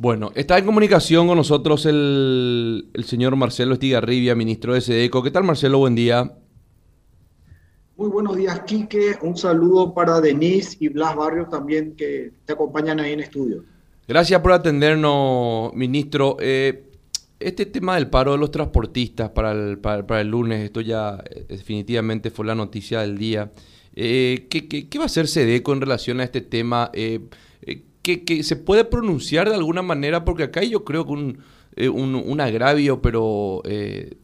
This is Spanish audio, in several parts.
Bueno, está en comunicación con nosotros el, señor Marcelo Estigarribia, ministro de SEDECO. ¿Qué tal, Marcelo? Buen día. Muy buenos días, Quique. Un saludo para Denise y Blas Barrios también que te acompañan ahí en estudio. Gracias por atendernos, ministro. Eh, este tema del paro de los transportistas para el, para, el lunes, esto ya eh, definitivamente fue la noticia del día. Eh, ¿qué, va a hacer SEDECO en relación a este tema? Que, se puede pronunciar de alguna manera, porque acá yo creo que un, eh, un, agravio, pero eh,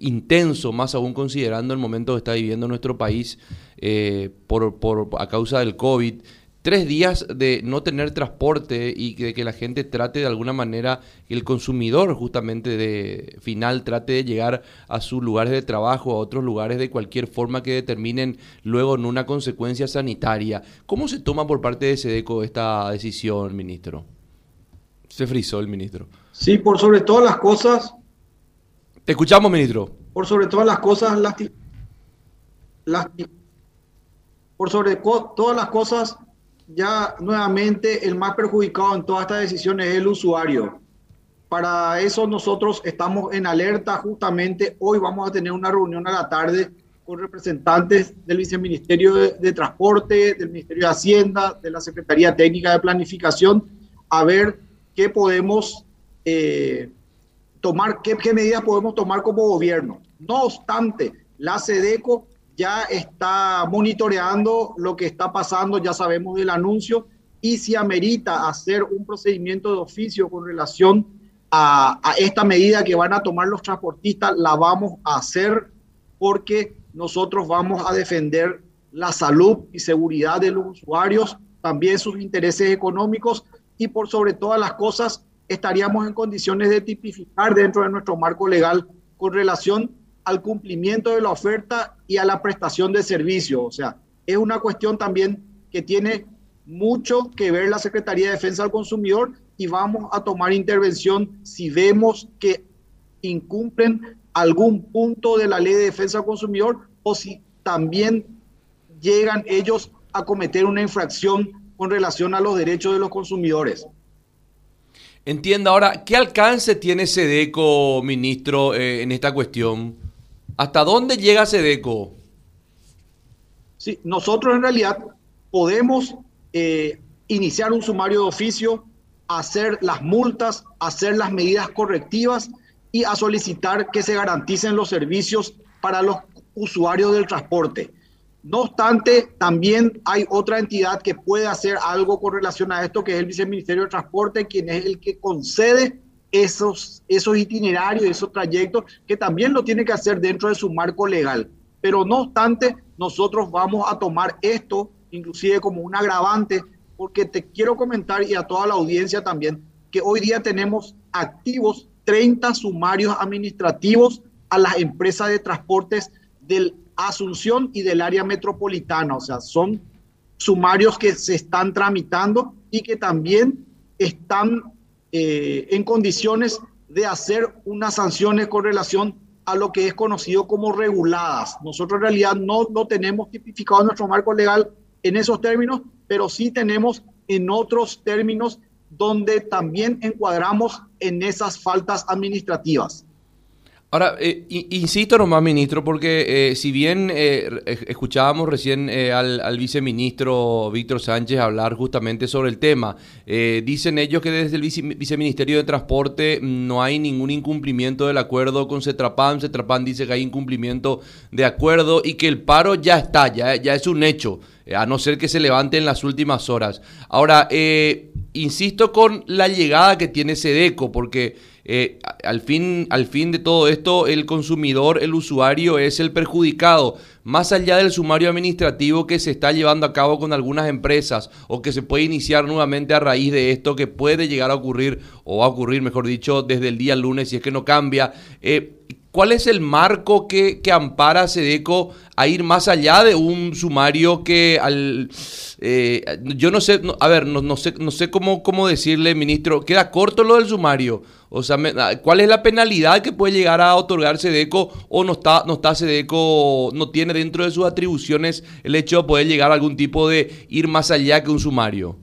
intenso, más aún considerando el momento que está viviendo nuestro país eh, por, por, a causa del COVID tres días de no tener transporte y de que la gente trate de alguna manera, el consumidor justamente de final trate de llegar a sus lugares de trabajo, a otros lugares de cualquier forma que determinen luego en una consecuencia sanitaria. ¿Cómo se toma por parte de SEDECO esta decisión, ministro? Se frizó el ministro. Sí, por sobre todas las cosas. Te escuchamos, ministro. Por sobre todas las cosas, las, por sobre todas las cosas, ya nuevamente el más perjudicado en toda esta decisión es el usuario. Para eso nosotros estamos en alerta justamente. Hoy vamos a tener una reunión a la tarde con representantes del Viceministerio de, Transporte, del Ministerio de Hacienda, de la Secretaría Técnica de Planificación, a ver qué podemos eh, tomar, qué, qué medidas podemos tomar como gobierno. No obstante, la SEDECO ya está monitoreando lo que está pasando, ya sabemos del anuncio, y si amerita hacer un procedimiento de oficio con relación a, esta medida que van a tomar los transportistas, la vamos a hacer porque nosotros vamos a defender la salud y seguridad de los usuarios, también sus intereses económicos y por sobre todas las cosas estaríamos en condiciones de tipificar dentro de nuestro marco legal con relación al cumplimiento de la oferta y a la prestación de servicio. O sea, es una cuestión también que tiene mucho que ver la Secretaría de Defensa del Consumidor y vamos a tomar intervención si vemos que incumplen algún punto de la ley de defensa del consumidor o si también llegan ellos a cometer una infracción con relación a los derechos de los consumidores. Entiendo. Ahora, ¿qué alcance tiene SEDECO, ministro, eh, en esta cuestión? ¿Hasta dónde llega SEDECO? Sí, nosotros en realidad podemos eh, iniciar un sumario de oficio, hacer las multas, hacer las medidas correctivas y a solicitar que se garanticen los servicios para los usuarios del transporte. No obstante, también hay otra entidad que puede hacer algo con relación a esto, que es el Viceministerio de Transporte, quien es el que concede esos, esos itinerarios, esos trayectos, que también lo tiene que hacer dentro de su marco legal. Pero no obstante, nosotros vamos a tomar esto inclusive como un agravante, porque te quiero comentar y a toda la audiencia también, que hoy día tenemos activos 30 sumarios administrativos a las empresas de transportes del Asunción y del área metropolitana. O sea, son sumarios que se están tramitando y que también están eh, en condiciones de hacer unas sanciones con relación a lo que es conocido como reguladas. Nosotros en realidad no lo tenemos tipificado nuestro marco legal en esos términos, pero sí tenemos en otros términos donde también encuadramos en esas faltas administrativas. Ahora, eh, insisto nomás, ministro, porque eh, si bien eh, escuchábamos recién al, viceministro Víctor Sánchez hablar justamente sobre el tema, dicen ellos que desde el viceministerio de Transporte no hay ningún incumplimiento del acuerdo con Cetrapan. Cetrapan dice que hay incumplimiento de acuerdo y que el paro ya está, ya, ya es un hecho, a no ser que se levante en las últimas horas. Ahora, insisto con la llegada que tiene Sedeco, porque eh, al, fin, al fin de todo esto, el consumidor, el usuario es el perjudicado. Más allá del sumario administrativo que se está llevando a cabo con algunas empresas o que se puede iniciar nuevamente a raíz de esto, que puede llegar a ocurrir, o va a ocurrir, mejor dicho, desde el día lunes, si es que no cambia. Eh, ¿Cuál es el marco que, ampara a Sedeco a ir más allá de un sumario que al... Eh, yo no sé, a ver, no, sé, no sé cómo, cómo decirle, ministro, queda corto lo del sumario. O sea, ah, ¿cuál es la penalidad que puede llegar a otorgar Sedeco o no está, no está Sedeco, no tiene dentro de sus atribuciones el hecho de poder llegar a algún tipo de ir más allá que un sumario?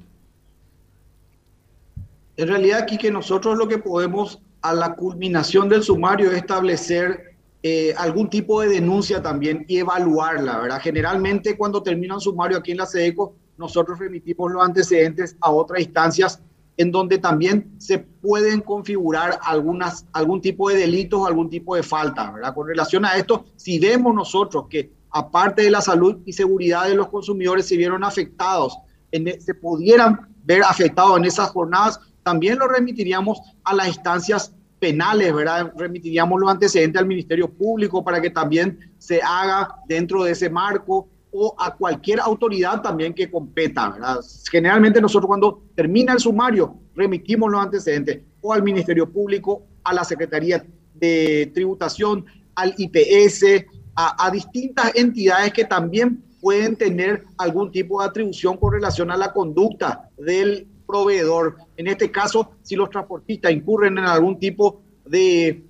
En realidad aquí que nosotros lo que podemos a la culminación del sumario es establecer eh, algún tipo de denuncia también y evaluarla, ¿verdad? Generalmente cuando termina un sumario aquí en la SEDECO, nosotros remitimos los antecedentes a otras instancias en donde también se pueden configurar algunas, algún tipo de delitos o algún tipo de falta, ¿verdad? Con relación a esto, si vemos nosotros que aparte de la salud y seguridad de los consumidores se vieron afectados, en, e, se pudieran ver afectados en esas jornadas, también lo remitiríamos a las instancias penales, ¿verdad? Remitiríamos los antecedentes al Ministerio Público para que también se haga dentro de ese marco o a cualquier autoridad también que competa, ¿verdad? Generalmente nosotros cuando termina el sumario remitimos los antecedentes o al Ministerio Público, a la Secretaría de Tributación, al IPS, a, a distintas entidades que también pueden tener algún tipo de atribución con relación a la conducta del proveedor. En este caso, si los transportistas incurren en algún tipo de,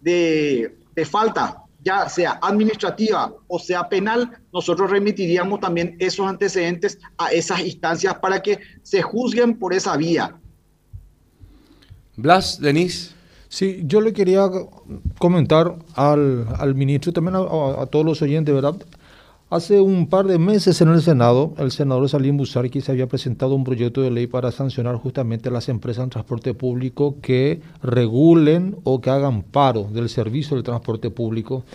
de, de falta ya sea administrativa o sea penal, nosotros remitiríamos también esos antecedentes a esas instancias para que se juzguen por esa vía. Blas, Denis. Sí, yo le quería comentar al, al ministro y también a, a, todos los oyentes, ¿verdad? Hace un par de meses en el Senado, el senador Salim Busarqui se había presentado un proyecto de ley para sancionar justamente a las empresas en transporte público que regulen o que hagan paro del servicio del transporte público.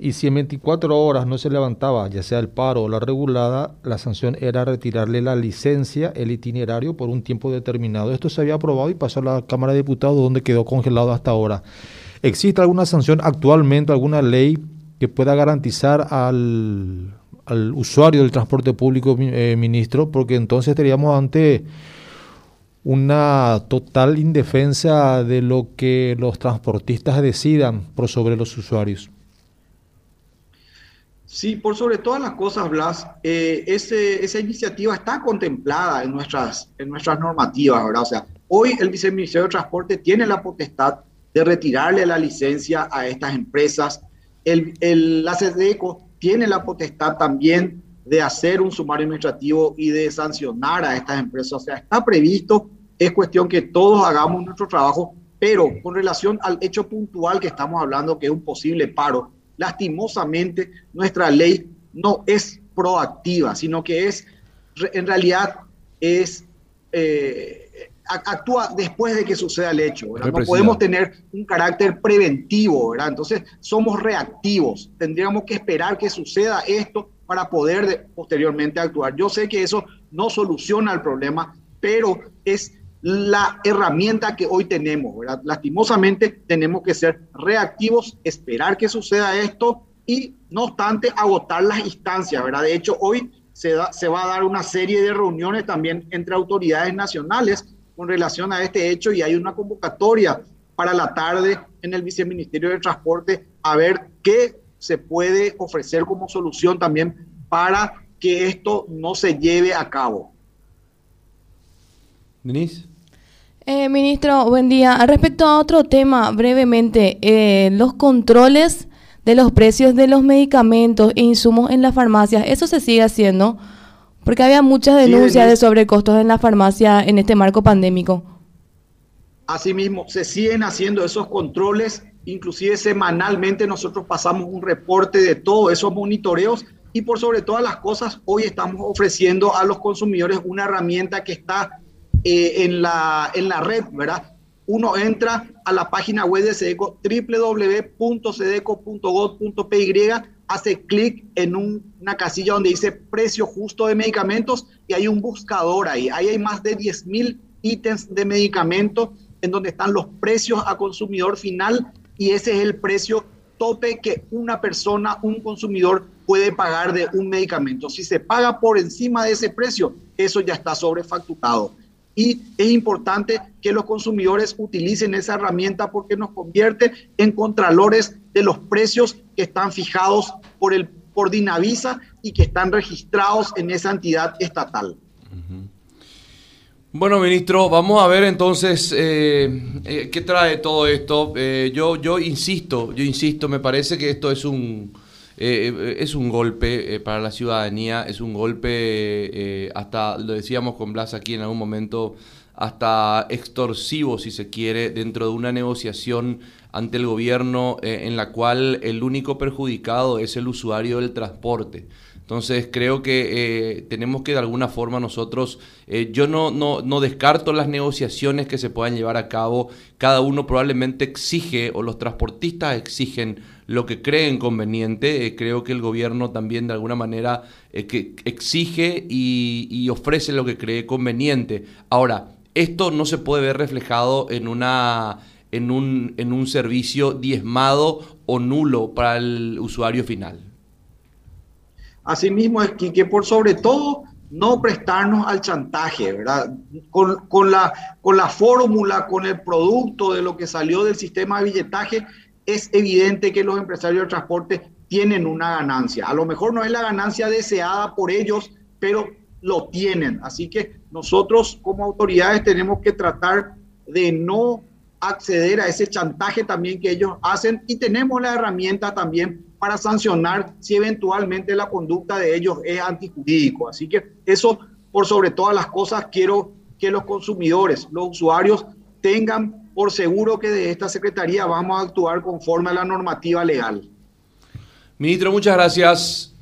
Y si en 24 horas no se levantaba, ya sea el paro o la regulada, la sanción era retirarle la licencia, el itinerario por un tiempo determinado. Esto se había aprobado y pasó a la Cámara de Diputados donde quedó congelado hasta ahora. ¿Existe alguna sanción actualmente, alguna ley que pueda garantizar al, al usuario del transporte público, eh, ministro, porque entonces estaríamos ante una total indefensa de lo que los transportistas decidan por sobre los usuarios. Sí, por sobre todas las cosas, Blas, eh, ese, esa iniciativa está contemplada en nuestras, en nuestras normativas. O sea, hoy el viceministerio de Transporte tiene la potestad de retirarle la licencia a estas empresas el, el, la CEDECO tiene la potestad también de hacer un sumario administrativo y de sancionar a estas empresas. O sea, está previsto, es cuestión que todos hagamos nuestro trabajo, pero con relación al hecho puntual que estamos hablando, que es un posible paro, lastimosamente nuestra ley no es proactiva, sino que es, en realidad, es eh, actúa después de que suceda el hecho. No podemos tener un carácter preventivo, ¿verdad? Entonces somos reactivos. Tendríamos que esperar que suceda esto para poder posteriormente actuar. Yo sé que eso no soluciona el problema, pero es la herramienta que hoy tenemos, ¿verdad? Lastimosamente tenemos que ser reactivos, esperar que suceda esto y no obstante agotar las instancias, ¿verdad? De hecho, hoy se, da, se va a dar una serie de reuniones también entre autoridades nacionales con relación a este hecho y hay una convocatoria para la tarde en el Viceministerio de Transporte a ver qué se puede ofrecer como solución también para que esto no se lleve a cabo. Denise. Eh, ministro, buen día. Respecto a otro tema, brevemente, eh, los controles de los precios de los medicamentos e insumos en las farmacias, ¿eso se sigue haciendo? Porque había muchas denuncias de sobrecostos en la farmacia en este marco pandémico. Asimismo, se siguen haciendo esos controles, inclusive semanalmente nosotros pasamos un reporte de todos esos monitoreos y por sobre todas las cosas, hoy estamos ofreciendo a los consumidores una herramienta que está eh, en, la, en la red, ¿verdad? Uno entra a la página web de SEDECO, www.sedeco.gov.py hace clic en una casilla donde dice precio justo de medicamentos y hay un buscador ahí. Ahí hay más de 10.000 ítems de medicamentos en donde están los precios a consumidor final y ese es el precio tope que una persona, un consumidor puede pagar de un medicamento. Si se paga por encima de ese precio, eso ya está sobrefacturado. Y es importante que los consumidores utilicen esa herramienta porque nos convierte en contralores de los precios que están fijados por, el, por Dinavisa y que están registrados en esa entidad estatal. Bueno, ministro, vamos a ver entonces eh, eh, qué trae todo esto. Eh, yo, yo insisto, yo insisto, me parece que esto es un, es un golpe para la ciudadanía, es un golpe, hasta lo decíamos con Blas aquí en algún momento, hasta extorsivo, si se quiere, dentro de una negociación ante el gobierno eh, en la cual el único perjudicado es el usuario del transporte. Entonces creo que eh, tenemos que de alguna forma nosotros, eh, yo no, no, no, descarto las negociaciones que se puedan llevar a cabo, cada uno probablemente exige o los transportistas exigen lo que creen conveniente, eh, creo que el gobierno también de alguna manera que exige y, y ofrece lo que cree conveniente. Ahora, esto no se puede ver reflejado en una... En un, en un servicio diezmado o nulo para el usuario final. Asimismo, es que, por sobre todo no prestarnos al chantaje, ¿verdad? Con, la, con la fórmula, con el producto de lo que salió del sistema de billetaje, es evidente que los empresarios de transporte tienen una ganancia. A lo mejor no es la ganancia deseada por ellos, pero lo tienen. Así que nosotros como autoridades tenemos que tratar de no acceder a ese chantaje también que ellos hacen y tenemos la herramienta también para sancionar si eventualmente la conducta de ellos es antijurídico. Así que eso, por sobre todas las cosas, quiero que los consumidores, los usuarios, tengan por seguro que de esta Secretaría vamos a actuar conforme a la normativa legal. Ministro, muchas gracias.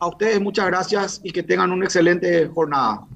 A ustedes muchas gracias y que tengan una excelente jornada.